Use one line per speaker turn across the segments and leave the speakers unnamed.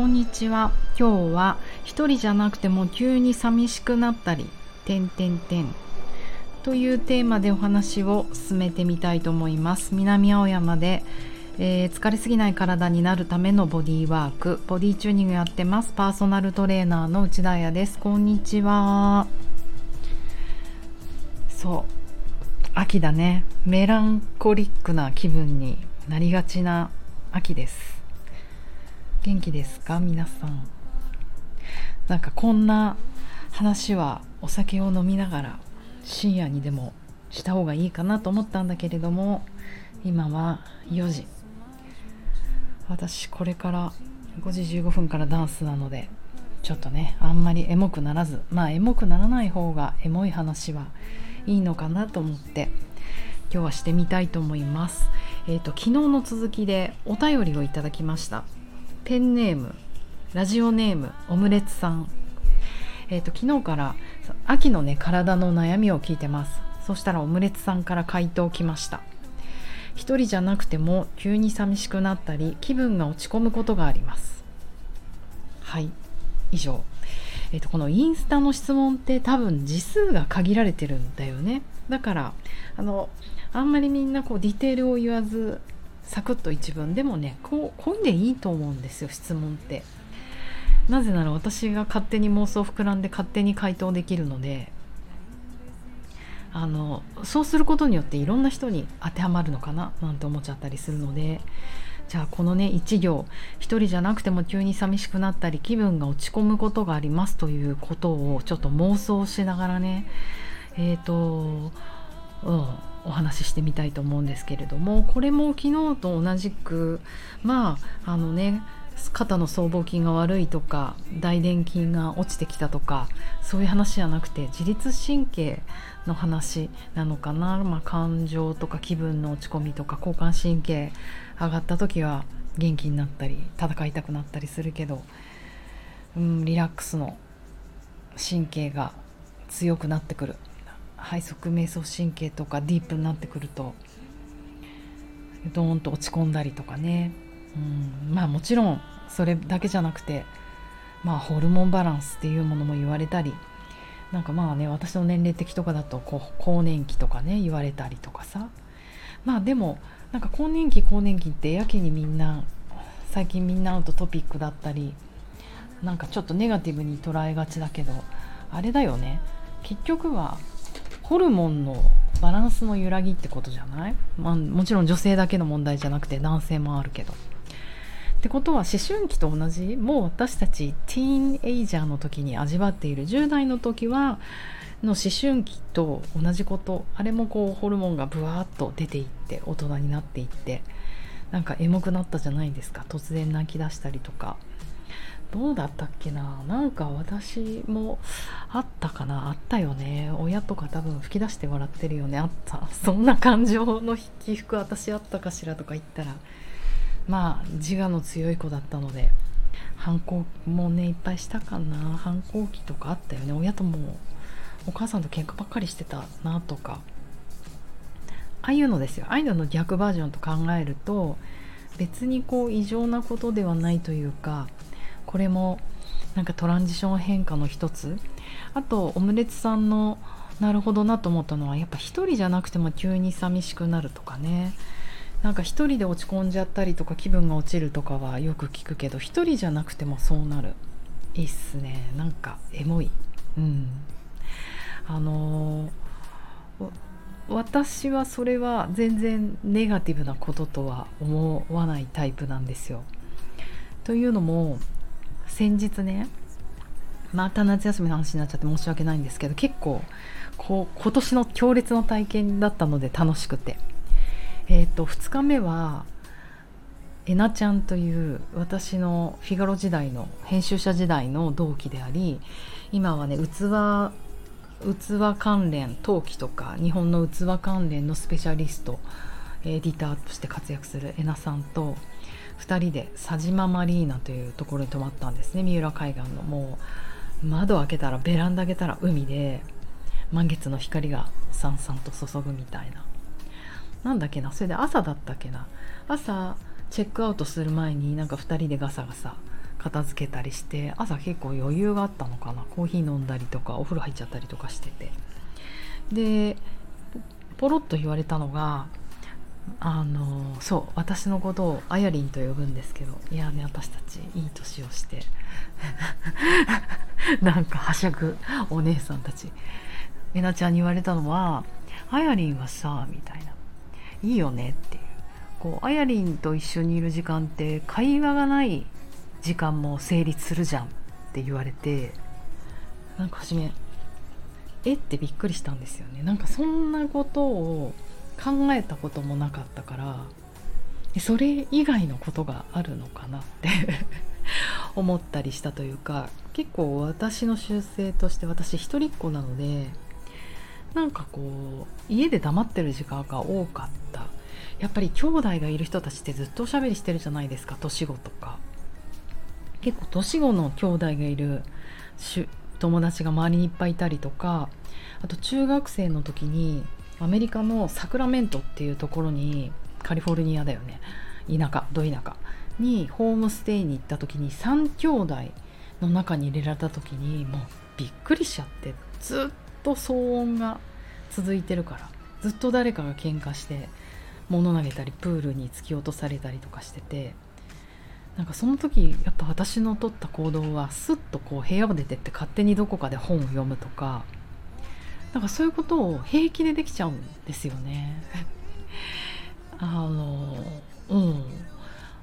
こんにちは。今日は一人じゃなくても急に寂しくなったり点点点というテーマでお話を進めてみたいと思います。南青山で、えー、疲れすぎない体になるためのボディーワーク。ボディチューニングやってます。パーソナルトレーナーの内田彩です。こんにちは。そう。秋だね。メランコリックな気分になりがちな秋です。元気ですか？皆さん。なんかこんな話はお酒を飲みながら深夜にでもした方がいいかなと思ったんだけれども今は4時。私これから5時15分からダンスなのでちょっとねあんまりエモくならずまあエモくならない方がエモい話はいいのかなと思って今日はしてみたいと思います。えーと、昨日の続きでお便りをいただきました。ペンネームラジオネームオムレツさん。えーと、昨日から秋のね体の悩みを聞いてます。そしたらオムレツさんから回答来ました。一人じゃなくても急に寂しくなったり気分が落ち込むことがあります。はい以上。えーと、このインスタの質問って多分字数が限られてるんだよね。だからあのあんまりみんなこうディテールを言わずサクッと一文でもねこうこんでいいと思うんですよ質問って。なぜなら私が勝手に妄想膨らんで勝手に回答できるのであのそうすることによっていろんな人に当てはまるのかななんて思っちゃったりするので。じゃあこのね1行一人じゃなくても急に寂しくなったり気分が落ち込むことがありますということをちょっと妄想しながらねえっ、ー、とうん。お話ししてみたいと思うんですけれどもこれも昨日と同じくまああのね肩の僧帽筋が悪いとか大臀筋が落ちてきたとかそういう話じゃなくて自律神経の話なのかな、まあ、感情とか気分の落ち込みとか交感神経上がった時は元気になったり戦いたくなったりするけど、うん、リラックスの神経が強くなってくる。背側瞑想神経とかディープになってくるとドーンと落ち込んだりとかね、うん、まあもちろんそれだけじゃなくてまあホルモンバランスっていうものも言われたりなんかまあね私の年齢的とかだとこう更年期とかね言われたりとかさ。まあでもなんか更年期更年期ってやけにみんな最近みんな会うとトピックだったりなんかちょっとネガティブに捉えがちだけどあれだよね。結局はホルモンのバランスの揺らぎってことじゃない、まあ、もちろん女性だけの問題じゃなくて男性もあるけど。ってことは思春期と同じ？もう私たちティーンエイジャーの時に味わっている10代の時はの思春期と同じこと。あれもこうホルモンがブワーッと出ていって大人になっていって。なんかエモくなったじゃないですか。突然泣き出したりとか。どうだったっけな？なんか私もあったかな？あったよね。親とか多分吹き出して笑ってるよね。あった。そんな感情の起伏私あったかしらとか言ったら。まあ自我の強い子だったので。反抗もねいっぱいしたかな。反抗期とかあったよね。親ともお母さんと喧嘩ばっかりしてたなとか。ああいうのですよ。ああいうのの逆バージョンと考えると別にこう異常なことではないというかこれもなんかトランジション変化の一つ。あとオムレツさんのなるほどなと思ったのはやっぱ一人じゃなくても急に寂しくなるとかね。なんか一人で落ち込んじゃったりとか気分が落ちるとかはよく聞くけど一人じゃなくてもそうなる。いいっすね。なんかエモい。うん。あのー、私はそれは全然ネガティブなこととは思わないタイプなんですよ。というのも先日ねまた夏休みの話になっちゃって申し訳ないんですけど結構こう今年の強烈な体験だったので楽しくて。えっ、ー、と2日目はえなちゃんという私のフィガロ時代の編集者時代の同期であり今はね器器関連陶器とか日本の器関連のスペシャリストエディターとして活躍するえなさんと2人で佐島マリーナというところに泊まったんですね。三浦海岸のもう窓開けたらベランダ開けたら海で満月の光がさんさんと注ぐみたいな。なんだっけな？それで朝だったっけな？朝チェックアウトする前になんか2人でガサガサ片付けたりして朝結構余裕があったのかな？コーヒー飲んだりとかお風呂入っちゃったりとかしてて。でポロッと言われたのがあのそう私のことをあやりんと呼ぶんですけどいやね私たちいい年をして。なんかはしゃぐお姉さんたち。えなちゃんに言われたのは「あやりんはさ」みたいな「いいよね」っていう。こうあやりんと一緒にいる時間って会話がない時間も成立するじゃん。って言われてなんか初めえ？ってびっくりしたんですよね。なんかそんなことを考えたこともなかったからそれ以外のことがあるのかなって 思ったりしたというか結構私の習性として私一人っ子なのでなんかこう家で黙ってる時間が多かった。やっぱり兄弟がいる人たちってずっとおしゃべりしてるじゃないですか年子とか。結構年子の兄弟がいる友達が周りにいっぱいいたりとかあと中学生の時にアメリカのサクラメントっていうところにカリフォルニアだよね。田舎ど田舎。にホームステイに行った時に3兄弟の中に入れられた時にもうびっくりしちゃってずっと騒音が続いてるから。ずっと誰かが喧嘩して物投げたりプールに突き落とされたりとかしてて。なんかその時やっぱ私の取った行動はスッとこう部屋を出てって勝手にどこかで本を読むとかなんかそういうことを平気でできちゃうんですよね。あのうん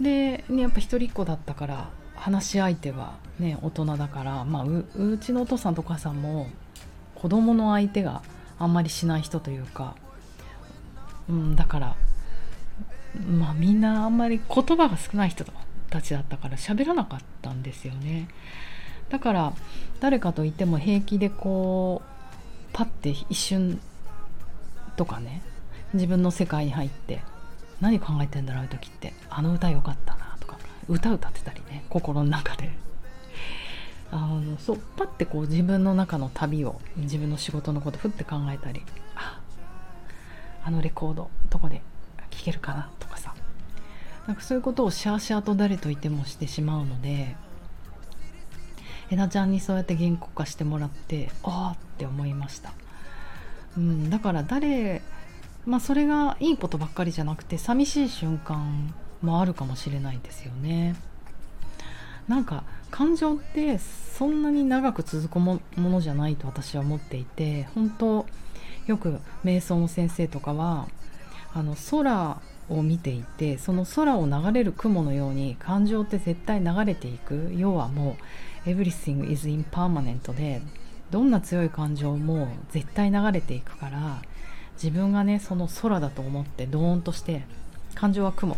で、ね、やっぱ一人っ子だったから話し相手はね大人だから、まあ、ううちのお父さんとお母さんも子供の相手があんまりしない人というか、うん、だからまあみんなあんまり言葉が少ない人たちだったから喋らなかったんですよねだから誰かといても平気でこうパッて一瞬とかね自分の世界に入って何考えてんだろういう時ってあの歌良かったなとか歌歌ってたりね心の中で。あのそうパッてこう自分の中の旅を自分の仕事のことふって考えたりああのレコードどこで聴けるかなとかさ。なんかそういうことをシャーシャーと誰といてもしてしまうのでえなちゃんにそうやって原稿化してもらってああって思いました、うん、だから誰まあそれがいいことばっかりじゃなくて寂しい瞬間もあるかもしれないですよね。なんか感情ってそんなに長く続くものじゃないと私は思っていて本当よく瞑想の先生とかはあの空を見ていてその空を流れる雲のように感情って絶対流れていく。要はもう everything is impermanent でどんな強い感情も絶対流れていくから自分がねその空だと思ってドーンとして感情は雲。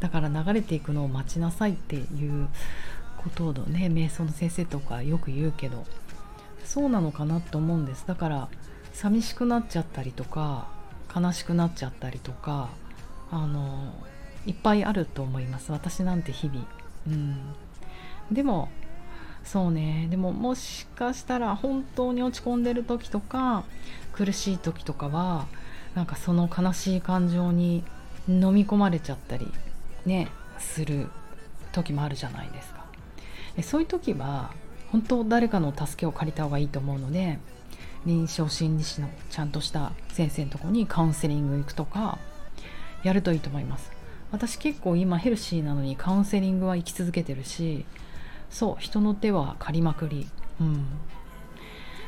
だから流れていくのを待ちなさいっていうことをね瞑想の先生とかよく言うけどそうなのかなと思うんです。だから寂しくなっちゃったりとか悲しくなっちゃったりとかあのいっぱいあると思います。私なんて日々。うん。でもそうね。でももしかしたら本当に落ち込んでる時とか苦しい時とかはなんかその悲しい感情に飲み込まれちゃったりねする時もあるじゃないですか。そういう時は本当誰かの助けを借りた方がいいと思うので臨床心理士のちゃんとした先生のとこにカウンセリング行くとかやるといいと思います。私結構今ヘルシーなのにカウンセリングは行き続けてるしそう人の手は借りまくり。うん。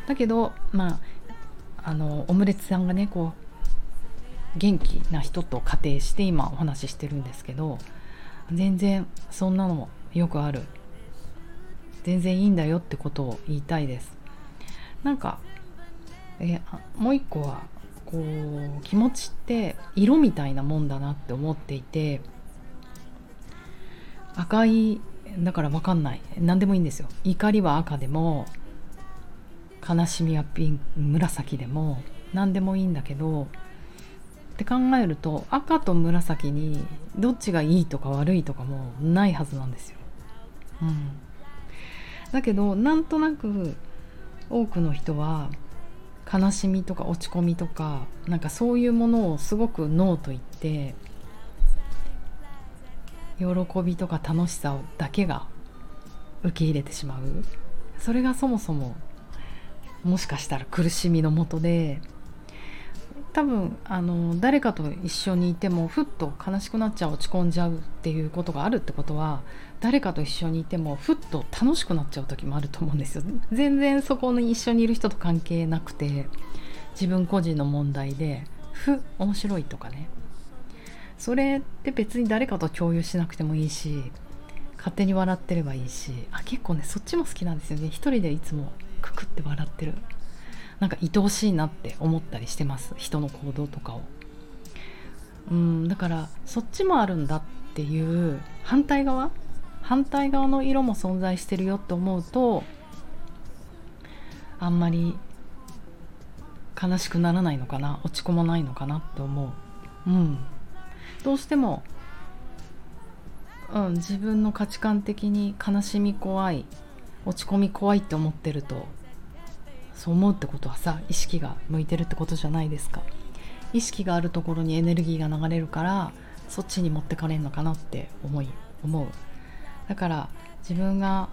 だけどまああのオムレツさんがねこう元気な人と仮定して今お話ししてるんですけど全然そんなのよくある。全然いいんだよってことを言いたいです。なんかえもう一個はこう気持ちって色みたいなもんだなって思っていて赤いだから分かんない。何でもいいんですよ。怒りは赤でも悲しみはピン紫でも何でもいいんだけどって考えると赤と紫にどっちがいいとか悪いとかもないはずなんですよ。うん、だけどなんとなく多くの人は悲しみとか落ち込みとかなんかそういうものをすごくノーと言って喜びとか楽しさだけが受け入れてしまう。それがそもそももしかしたら苦しみのもとで多分あの誰かと一緒にいてもふっと悲しくなっちゃう落ち込んじゃうっていうことがあるってことは誰かと一緒にいてもふっと楽しくなっちゃう時もあると思うんですよ。全然そこに一緒にいる人と関係なくて自分個人の問題でふ面白いとかね。それって別に誰かと共有しなくてもいいし勝手に笑ってればいいしあ結構ねそっちも好きなんですよね。一人でいつもククって笑ってる。なんか愛おしいなって思ったりしてます。人の行動とかを。うんだからそっちもあるんだっていう反対側？反対側の色も存在してるよって思うとあんまり悲しくならないのかな。落ち込まないのかなって思う。うん。どうしても、うん、自分の価値観的に悲しみ怖い落ち込み怖いって思ってるとそう思うってことはさ意識が向いてるってことじゃないですか。意識があるところにエネルギーが流れるからそっちに持ってかれるのかなって思い思う。だから自分が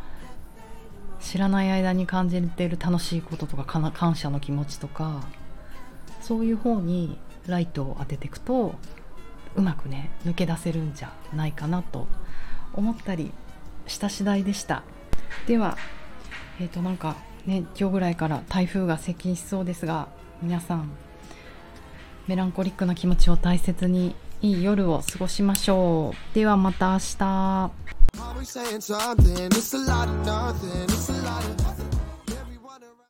知らない間に感じてる楽しいこととか感謝の気持ちとかそういう方にライトを当てていくとうまくね抜け出せるんじゃないかなと思ったりした次第でした。ではえっ、ー、となんかね今日ぐらいから台風が接近しそうですが皆さんメランコリックな気持ちを大切にいい夜を過ごしましょう。ではまた明日。